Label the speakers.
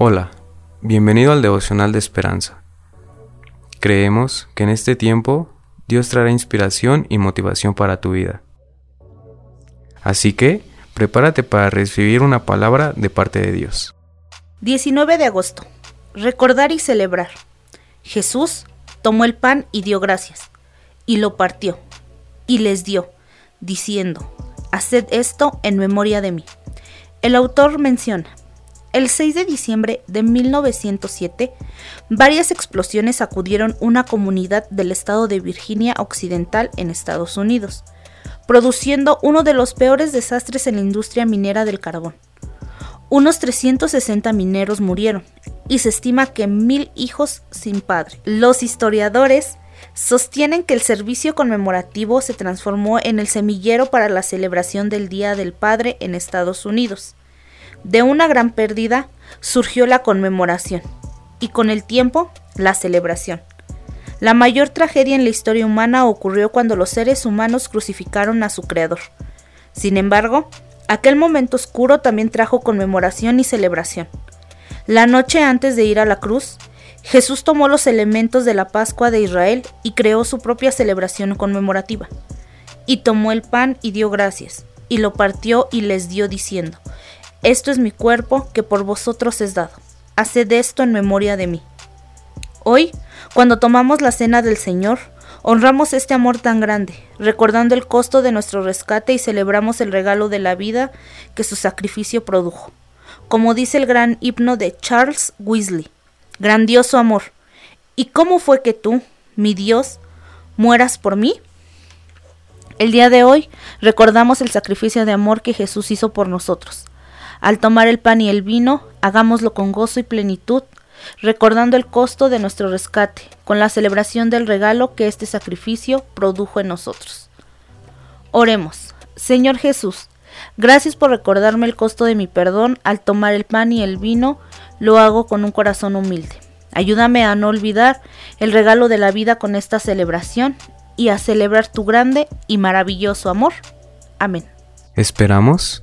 Speaker 1: Hola, bienvenido al devocional de esperanza. Creemos que en este tiempo Dios traerá inspiración y motivación para tu vida. Así que, prepárate para recibir una palabra de parte de Dios.
Speaker 2: 19 de agosto. Recordar y celebrar. Jesús tomó el pan y dio gracias, y lo partió, y les dio, diciendo, Haced esto en memoria de mí. El autor menciona, el 6 de diciembre de 1907, varias explosiones sacudieron una comunidad del estado de Virginia Occidental en Estados Unidos, produciendo uno de los peores desastres en la industria minera del carbón. Unos 360 mineros murieron y se estima que mil hijos sin padre. Los historiadores sostienen que el servicio conmemorativo se transformó en el semillero para la celebración del Día del Padre en Estados Unidos. De una gran pérdida surgió la conmemoración y con el tiempo la celebración. La mayor tragedia en la historia humana ocurrió cuando los seres humanos crucificaron a su Creador. Sin embargo, aquel momento oscuro también trajo conmemoración y celebración. La noche antes de ir a la cruz, Jesús tomó los elementos de la Pascua de Israel y creó su propia celebración conmemorativa. Y tomó el pan y dio gracias, y lo partió y les dio diciendo, esto es mi cuerpo que por vosotros es dado. Haced esto en memoria de mí. Hoy, cuando tomamos la cena del Señor, honramos este amor tan grande, recordando el costo de nuestro rescate y celebramos el regalo de la vida que su sacrificio produjo. Como dice el gran himno de Charles Weasley, grandioso amor. ¿Y cómo fue que tú, mi Dios, mueras por mí? El día de hoy recordamos el sacrificio de amor que Jesús hizo por nosotros. Al tomar el pan y el vino, hagámoslo con gozo y plenitud, recordando el costo de nuestro rescate, con la celebración del regalo que este sacrificio produjo en nosotros. Oremos. Señor Jesús, gracias por recordarme el costo de mi perdón al tomar el pan y el vino, lo hago con un corazón humilde. Ayúdame a no olvidar el regalo de la vida con esta celebración y a celebrar tu grande y maravilloso amor. Amén.
Speaker 1: Esperamos